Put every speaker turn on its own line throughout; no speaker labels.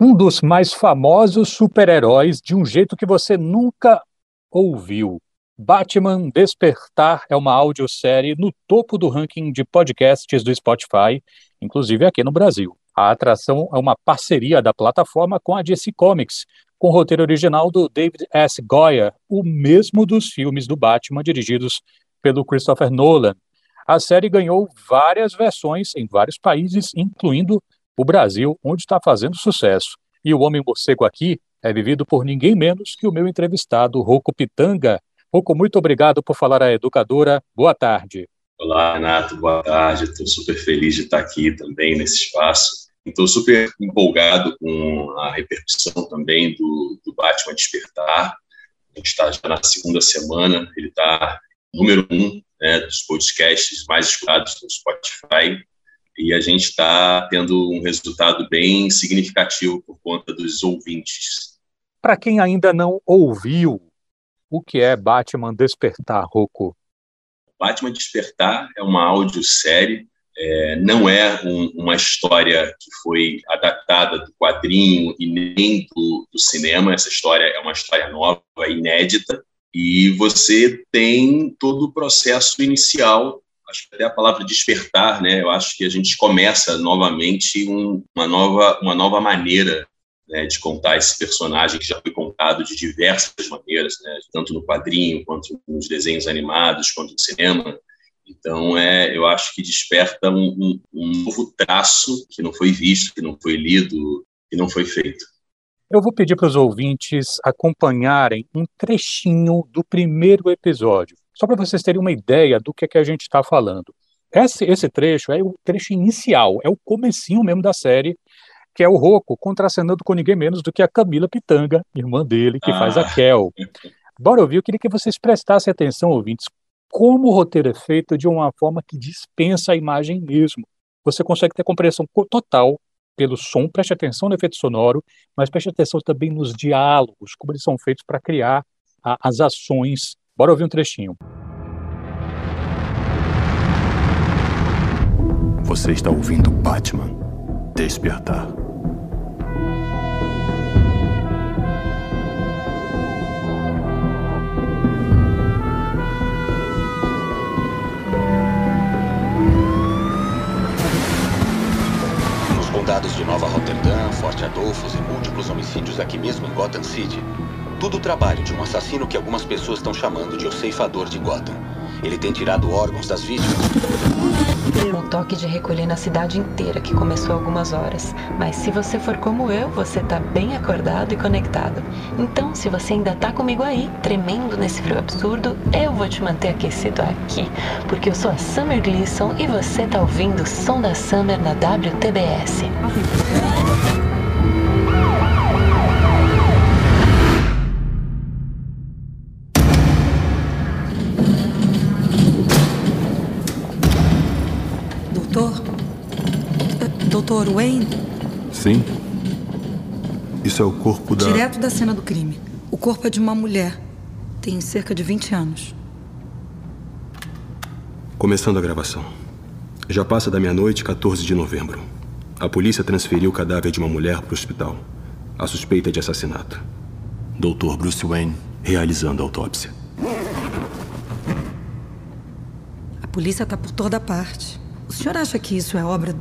um dos mais famosos super-heróis de um jeito que você nunca ouviu. Batman Despertar é uma audiosérie no topo do ranking de podcasts do Spotify, inclusive aqui no Brasil. A atração é uma parceria da plataforma com a DC Comics, com o roteiro original do David S. Goyer, o mesmo dos filmes do Batman dirigidos pelo Christopher Nolan. A série ganhou várias versões em vários países, incluindo o Brasil, onde está fazendo sucesso. E o Homem Morcego aqui é vivido por ninguém menos que o meu entrevistado, Rocco Pitanga. Rocco, muito obrigado por falar à educadora. Boa tarde.
Olá, Renato. Boa tarde. Estou super feliz de estar aqui também nesse espaço. Estou super empolgado com a repercussão também do, do Batman Despertar. A gente está já na segunda semana, ele está número um né, dos podcasts mais escutados no Spotify e a gente está tendo um resultado bem significativo por conta dos ouvintes.
Para quem ainda não ouviu, o que é Batman Despertar, Rocco?
Batman Despertar é uma audiosérie, é, não é um, uma história que foi adaptada do quadrinho e nem do, do cinema, essa história é uma história nova, inédita, e você tem todo o processo inicial acho que até a palavra despertar, né? Eu acho que a gente começa novamente um, uma nova uma nova maneira né, de contar esse personagem que já foi contado de diversas maneiras, né, tanto no quadrinho quanto nos desenhos animados, quanto no cinema. Então, é, eu acho que desperta um, um, um novo traço que não foi visto, que não foi lido, que não foi feito.
Eu vou pedir para os ouvintes acompanharem um trechinho do primeiro episódio. Só para vocês terem uma ideia do que, é que a gente está falando. Esse, esse trecho é o trecho inicial, é o comecinho mesmo da série, que é o Rocco contracenando com ninguém menos do que a Camila Pitanga, irmã dele, que ah. faz a ah. Kel. Bora ouvir, eu queria que vocês prestassem atenção, ouvintes, como o roteiro é feito de uma forma que dispensa a imagem mesmo. Você consegue ter compreensão total pelo som, preste atenção no efeito sonoro, mas preste atenção também nos diálogos, como eles são feitos para criar a, as ações Bora ouvir um trechinho.
Você está ouvindo Batman Despertar.
Nos condados de Nova Rotterdam, Forte Adolfos e múltiplos homicídios aqui mesmo em Gotham City, tudo o trabalho de um assassino que algumas pessoas estão chamando de o ceifador de Gotham. Ele tem tirado órgãos das vítimas.
Um toque de recolher na cidade inteira que começou algumas horas. Mas se você for como eu, você tá bem acordado e conectado. Então, se você ainda tá comigo aí, tremendo nesse frio absurdo, eu vou te manter aquecido aqui. Porque eu sou a Summer Gleason e você tá ouvindo o som da Summer na WTBS.
Wayne?
Sim. Isso é o corpo da.
Direto da cena do crime. O corpo é de uma mulher. Tem cerca de 20 anos.
Começando a gravação. Já passa da meia-noite, 14 de novembro. A polícia transferiu o cadáver de uma mulher para o hospital. A suspeita de assassinato. Dr. Bruce Wayne realizando a autópsia.
A polícia está por toda parte. O senhor acha que isso é obra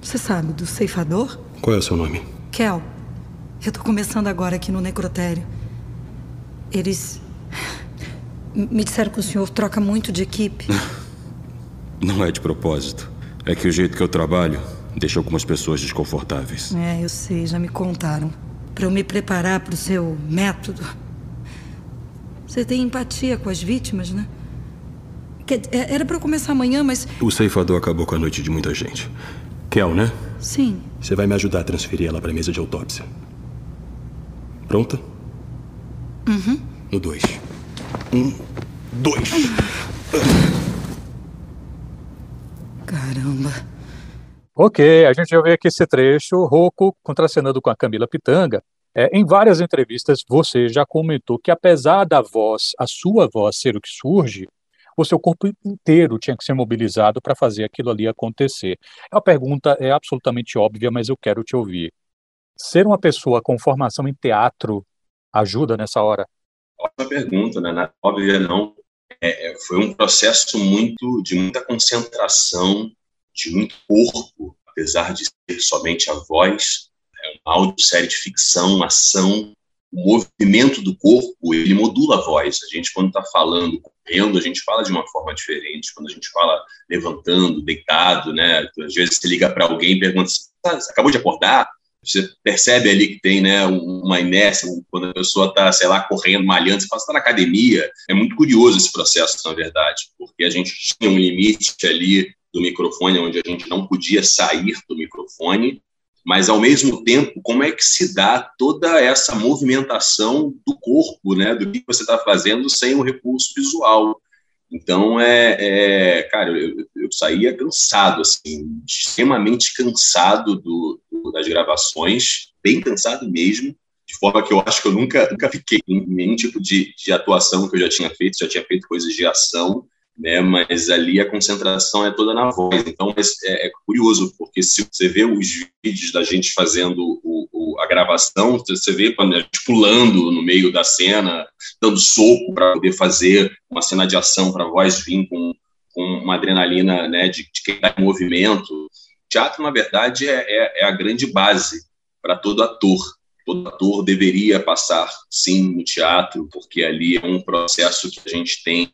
você sabe, do ceifador?
Qual é o seu nome?
Kel. Eu tô começando agora aqui no necrotério. Eles. Me disseram que o senhor troca muito de equipe.
Não é de propósito. É que o jeito que eu trabalho deixa algumas pessoas desconfortáveis.
É, eu sei, já me contaram. Para eu me preparar para o seu método. Você tem empatia com as vítimas, né? É, era para eu começar amanhã, mas.
O ceifador acabou com a noite de muita gente. Kel, né?
Sim.
Você vai me ajudar a transferir ela para a mesa de autópsia. Pronta?
Uhum.
No dois. Um, dois.
Caramba.
Ok, a gente já vê aqui esse trecho, Rocco contracenando com a Camila Pitanga. É, em várias entrevistas, você já comentou que apesar da voz, a sua voz ser o que surge, o seu corpo inteiro tinha que ser mobilizado para fazer aquilo ali acontecer. A pergunta é absolutamente óbvia, mas eu quero te ouvir. ser uma pessoa com formação em teatro ajuda nessa hora?
Ótima pergunta, né? Óbvia não. É, é, foi um processo muito de muita concentração, de muito corpo, apesar de ser somente a voz. É uma audiosérie de ficção, ação, o movimento do corpo, ele modula a voz. A gente, quando está falando, correndo, a gente fala de uma forma diferente. Quando a gente fala levantando, deitado, né? Às vezes você liga para alguém e pergunta, você acabou de acordar? Você percebe ali que tem né, uma inércia, quando a pessoa está, sei lá, correndo, malhando, você fala, está na academia. É muito curioso esse processo, na verdade, porque a gente tinha um limite ali do microfone, onde a gente não podia sair do microfone, mas ao mesmo tempo, como é que se dá toda essa movimentação do corpo, né, do que você está fazendo sem o recurso visual? Então, é, é cara, eu, eu, saía cansado, assim, extremamente cansado do, do, das gravações, bem cansado mesmo, de forma que eu acho que eu nunca, nunca fiquei em nenhum tipo de, de atuação que eu já tinha feito, já tinha feito coisas de ação, né? Mas ali a concentração é toda na voz. Então é, é curioso porque se você vê os vídeos da gente fazendo o, o, a gravação, você vê quando a gente pulando no meio da cena, dando soco para poder fazer uma cena de ação para a voz vir com, com uma adrenalina, né? De, de quem está em movimento. Teatro, na verdade, é, é, é a grande base para todo ator todo ator deveria passar, sim, no teatro, porque ali é um processo que a gente tem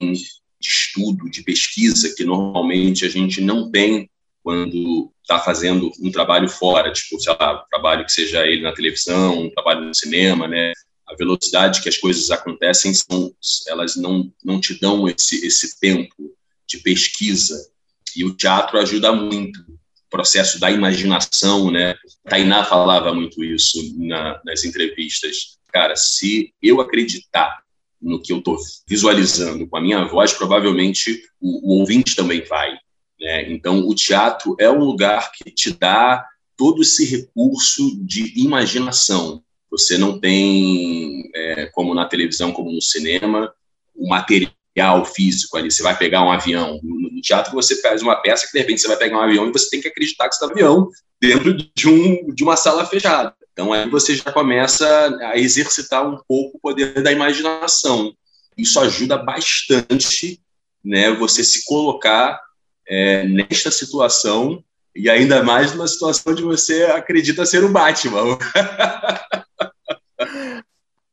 de estudo, de pesquisa, que normalmente a gente não tem quando está fazendo um trabalho fora, tipo, sei lá, um trabalho que seja ele na televisão, um trabalho no cinema, né? A velocidade que as coisas acontecem, são, elas não, não te dão esse, esse tempo de pesquisa. E o teatro ajuda muito. O processo da imaginação, né? Tainá falava muito isso na, nas entrevistas. Cara, se eu acreditar no que eu estou visualizando com a minha voz, provavelmente o, o ouvinte também vai. Né? Então, o teatro é um lugar que te dá todo esse recurso de imaginação. Você não tem, é, como na televisão, como no cinema, o material físico ali. Você vai pegar um avião. No teatro, você faz uma peça que, de repente, você vai pegar um avião e você tem que acreditar que está no avião dentro de, um, de uma sala fechada. Então aí você já começa a exercitar um pouco o poder da imaginação. Isso ajuda bastante, né, você se colocar é, nesta situação e ainda mais numa situação onde você acredita ser o Batman.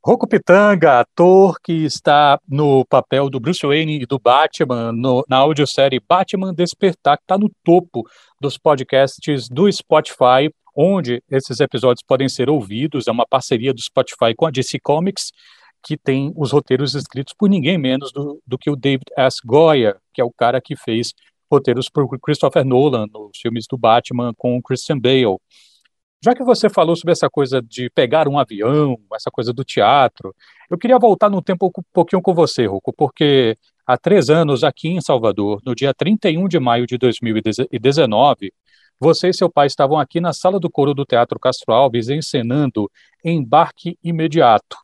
Rocco Pitanga, ator que está no papel do Bruce Wayne e do Batman no, na audiosérie Batman Despertar, que está no topo dos podcasts do Spotify onde esses episódios podem ser ouvidos. É uma parceria do Spotify com a DC Comics, que tem os roteiros escritos por ninguém menos do, do que o David S. Goya, que é o cara que fez roteiros por Christopher Nolan nos filmes do Batman com Christian Bale. Já que você falou sobre essa coisa de pegar um avião, essa coisa do teatro, eu queria voltar no tempo um pouquinho com você, Rocco, porque há três anos, aqui em Salvador, no dia 31 de maio de 2019, você e seu pai estavam aqui na sala do coro do Teatro Castro Alves encenando Embarque Imediato.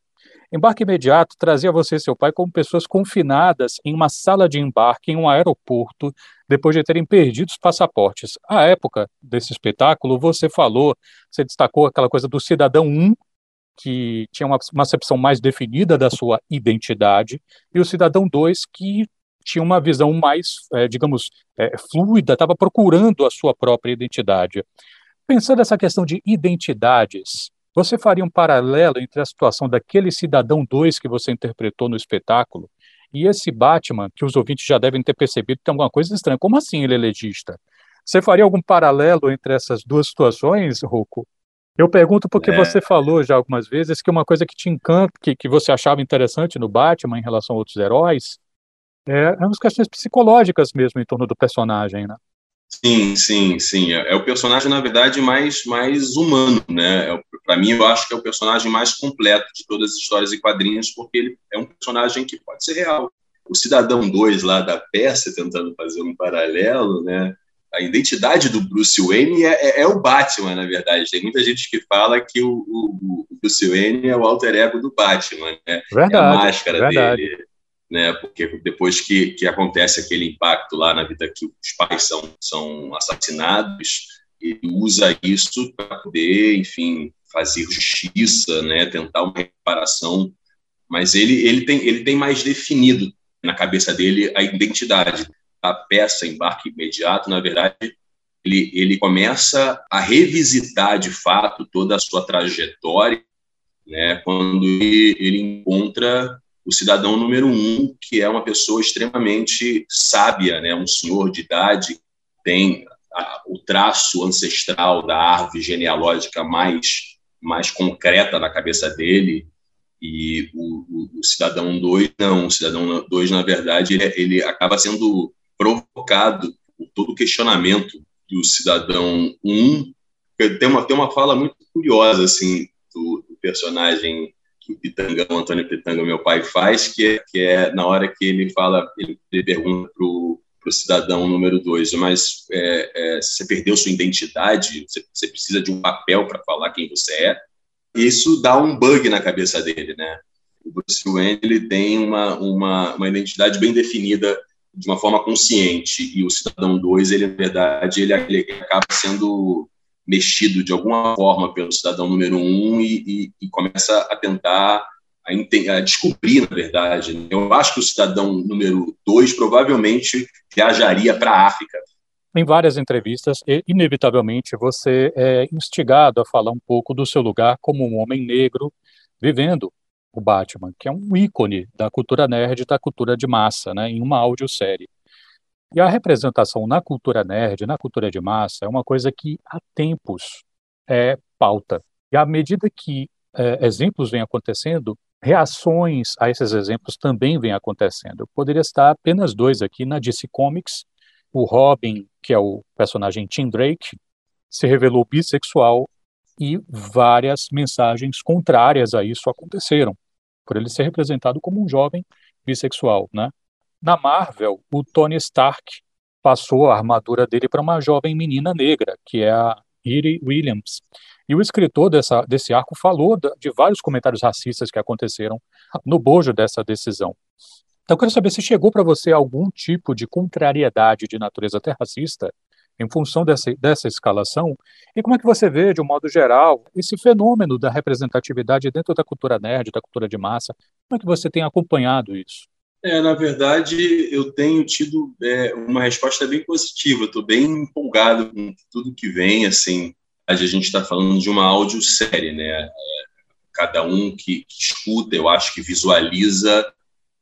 Embarque Imediato trazia você e seu pai como pessoas confinadas em uma sala de embarque em um aeroporto depois de terem perdido os passaportes. À época desse espetáculo, você falou, você destacou aquela coisa do cidadão 1, que tinha uma, uma acepção mais definida da sua identidade, e o cidadão 2, que tinha uma visão mais, é, digamos, é, fluida, estava procurando a sua própria identidade. Pensando nessa questão de identidades, você faria um paralelo entre a situação daquele cidadão 2 que você interpretou no espetáculo e esse Batman, que os ouvintes já devem ter percebido que tem alguma coisa estranha. Como assim ele é legista? Você faria algum paralelo entre essas duas situações, Rocco? Eu pergunto porque é. você falou já algumas vezes que uma coisa que te encanta, que, que você achava interessante no Batman em relação a outros heróis, é, é umas questões psicológicas mesmo em torno do personagem, né?
Sim, sim, sim. É, é o personagem, na verdade, mais, mais humano, né? É, Para mim, eu acho que é o personagem mais completo de todas as histórias e quadrinhos, porque ele é um personagem que pode ser real. O Cidadão 2 lá da peça, tentando fazer um paralelo, né? A identidade do Bruce Wayne é, é, é o Batman, na verdade. Tem muita gente que fala que o, o, o Bruce Wayne é o alter ego do Batman, né?
Verdade,
é a máscara
verdade.
dele né? Porque depois que, que acontece aquele impacto lá na vida que os pais são, são assassinados, ele usa isso para poder, enfim, fazer justiça, né, tentar uma reparação, mas ele, ele, tem, ele tem mais definido na cabeça dele a identidade. A peça Embarque Imediato, na verdade, ele, ele começa a revisitar de fato toda a sua trajetória, né, quando ele, ele encontra o cidadão número um, que é uma pessoa extremamente sábia, né, um senhor de idade, tem a, o traço ancestral da árvore genealógica mais, mais concreta na cabeça dele, e o, o, o cidadão 2 não, o cidadão 2, na verdade, ele, ele acaba sendo provocado por todo o questionamento do cidadão 1. Um, tem uma, tem uma fala muito curiosa, assim, do, do personagem que o Pitanga, o Antônio Pitanga, meu pai, faz, que é, que é na hora que ele fala, ele, ele pergunta para o cidadão número dois, mas é, é, você perdeu sua identidade, você, você precisa de um papel para falar quem você é. Isso dá um bug na cabeça dele, né? O Bruce Wayne ele tem uma, uma, uma identidade bem definida de uma forma consciente e o cidadão 2 ele na verdade ele, ele, acaba sendo mexido de alguma forma pelo cidadão número 1 um e, e, e, começa a tentar a, a, descobrir na verdade né? eu acho que o cidadão número 2 provavelmente viajaria para a África
em várias entrevistas, inevitavelmente, você é instigado a falar um pouco do seu lugar como um homem negro vivendo o Batman, que é um ícone da cultura nerd, da cultura de massa, né, em uma audiosérie. E a representação na cultura nerd, na cultura de massa, é uma coisa que há tempos é pauta. E à medida que é, exemplos vêm acontecendo, reações a esses exemplos também vêm acontecendo. Eu poderia estar apenas dois aqui na DC Comics. O Robin, que é o personagem Tim Drake, se revelou bissexual e várias mensagens contrárias a isso aconteceram, por ele ser representado como um jovem bissexual, né? Na Marvel, o Tony Stark passou a armadura dele para uma jovem menina negra, que é a Riri Williams. E o escritor dessa, desse arco falou de vários comentários racistas que aconteceram no bojo dessa decisão. Então, eu quero saber se chegou para você algum tipo de contrariedade de natureza até racista em função dessa, dessa escalação? E como é que você vê, de um modo geral, esse fenômeno da representatividade dentro da cultura nerd, da cultura de massa? Como é que você tem acompanhado isso?
É, na verdade, eu tenho tido é, uma resposta bem positiva. Estou bem empolgado com tudo que vem. Assim, a gente está falando de uma audiosérie, né? É, cada um que, que, escuta, eu acho que visualiza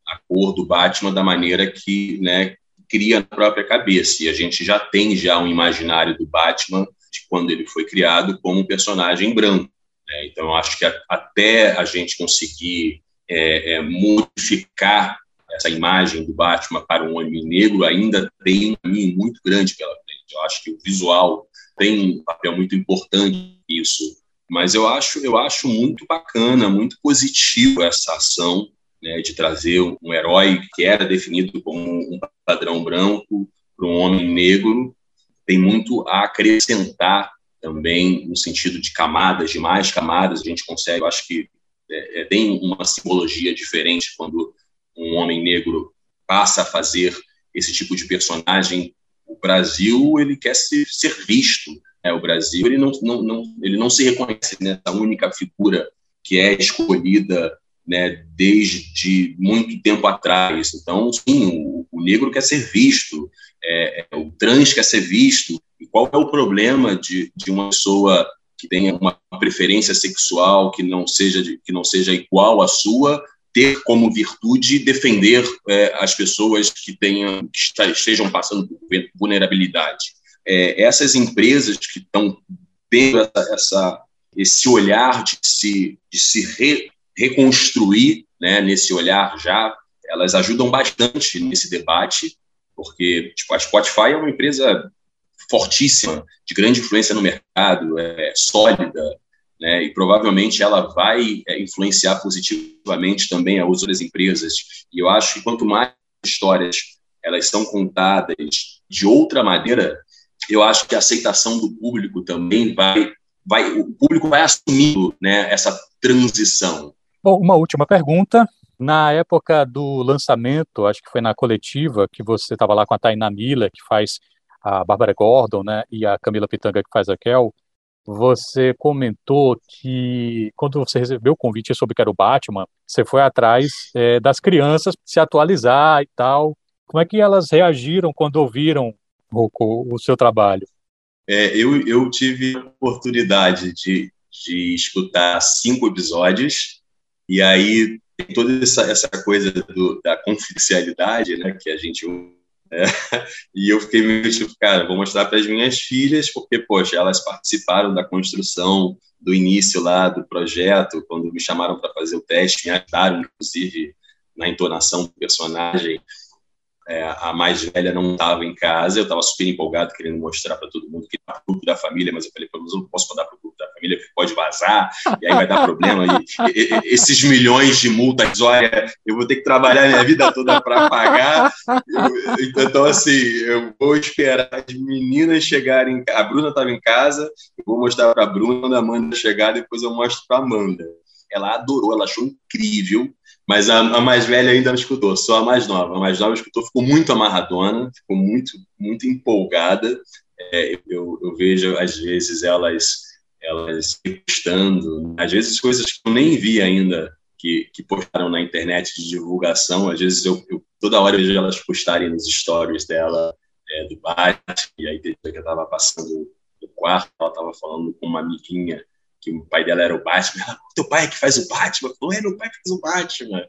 a cor do Batman da maneira que, né, cria na própria cabeça. E a gente já tem já um imaginário do Batman de quando ele foi criado como um personagem branco. Né? Então, acho que a, até a gente conseguir é, é, modificar essa imagem do Batman para um homem negro ainda tem um caminho muito grande pela frente. Eu acho que o visual tem um papel muito importante nisso. Mas eu acho, eu acho muito bacana, muito positivo essa ação né, de trazer um herói que era definido como um padrão branco para um homem negro, tem muito a acrescentar também no sentido de camadas, de mais camadas, a gente consegue, eu acho que é, é, tem uma simbologia diferente quando um homem negro passa a fazer esse tipo de personagem. O Brasil ele quer ser, ser visto, né? o Brasil ele não, não, não, ele não se reconhece nessa única figura que é escolhida né, desde muito tempo atrás. Então, sim, o, o negro quer ser visto, é, é, o trans quer ser visto. E qual é o problema de, de uma pessoa que tenha uma preferência sexual que não seja de, que não seja igual à sua ter como virtude defender é, as pessoas que tenham que estejam passando por vulnerabilidade. É, essas empresas que estão tendo essa, essa, esse olhar de se, de se re, reconstruir né, nesse olhar já, elas ajudam bastante nesse debate, porque tipo, a Spotify é uma empresa fortíssima, de grande influência no mercado, é sólida, né, e provavelmente ela vai é, influenciar positivamente também as outras empresas. E eu acho que quanto mais histórias elas são contadas de outra maneira, eu acho que a aceitação do público também vai, vai o público vai assumindo né, essa transição.
Bom, uma última pergunta. Na época do lançamento, acho que foi na coletiva, que você estava lá com a Tainá Miller, que faz a Bárbara Gordon, né, e a Camila Pitanga, que faz a Kel, você comentou que quando você recebeu o convite sobre que era o Batman, você foi atrás é, das crianças se atualizar e tal. Como é que elas reagiram quando ouviram o, o seu trabalho?
É, eu, eu tive a oportunidade de, de escutar cinco episódios e aí tem toda essa, essa coisa do, da confidencialidade, né, que a gente é, e eu fiquei meio tipo, cara, vou mostrar para as minhas filhas, porque, poxa, elas participaram da construção, do início lá do projeto, quando me chamaram para fazer o teste, me ajudaram, inclusive, na entonação do personagem é, a mais velha não estava em casa, eu estava super empolgado, querendo mostrar para todo mundo que estava pro grupo da família, mas eu falei, pelo menos eu não posso mandar para o grupo da família, porque pode vazar, e aí vai dar problema. E, e, esses milhões de multas, olha, eu vou ter que trabalhar minha vida toda para pagar. Eu, então, assim, eu vou esperar as meninas chegarem. A Bruna estava em casa, eu vou mostrar para a Bruna, a Amanda chegar, depois eu mostro para a Amanda. Ela adorou, ela achou incrível. Mas a, a, mais velha ainda não escutou, só a mais nova. A mais nova escutou, ficou muito amarradona, ficou muito, muito empolgada. É, eu, eu, vejo, às vezes, elas elas postando, às vezes coisas que eu nem vi ainda, que, que postaram na internet de divulgação, às vezes eu, eu toda hora eu vejo elas postarem nos stories dela, é, do bar, e aí que eu estava passando no quarto, ela estava falando com uma amiguinha que o pai dela era o Batman. Ela, teu pai é que faz o Batman? Não é meu pai que faz o Batman.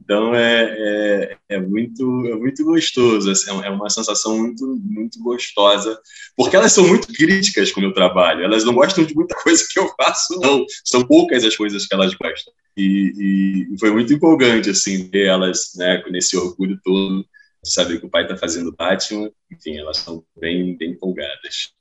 Então é, é, é, muito, é muito gostoso, assim, é uma sensação muito, muito gostosa, porque elas são muito críticas com o meu trabalho, elas não gostam de muita coisa que eu faço, não, são poucas as coisas que elas gostam. E, e foi muito empolgante, assim, ver elas né, nesse orgulho todo, de saber que o pai está fazendo Batman, enfim, elas são bem, bem empolgadas.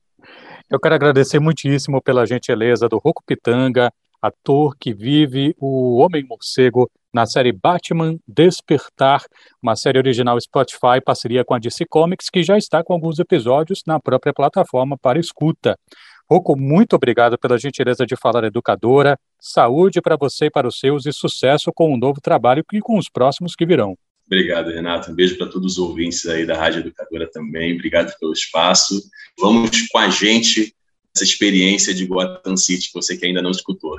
Eu quero agradecer muitíssimo pela gentileza do Rocco Pitanga, ator que vive o Homem-Morcego na série Batman Despertar, uma série original Spotify, parceria com a DC Comics, que já está com alguns episódios na própria plataforma para escuta. Rocco, muito obrigado pela gentileza de falar educadora. Saúde para você e para os seus e sucesso com o um novo trabalho e com os próximos que virão.
Obrigado, Renato. Um beijo para todos os ouvintes aí da Rádio Educadora também. Obrigado pelo espaço. Vamos com a gente essa experiência de Gotham City que você que ainda não escutou.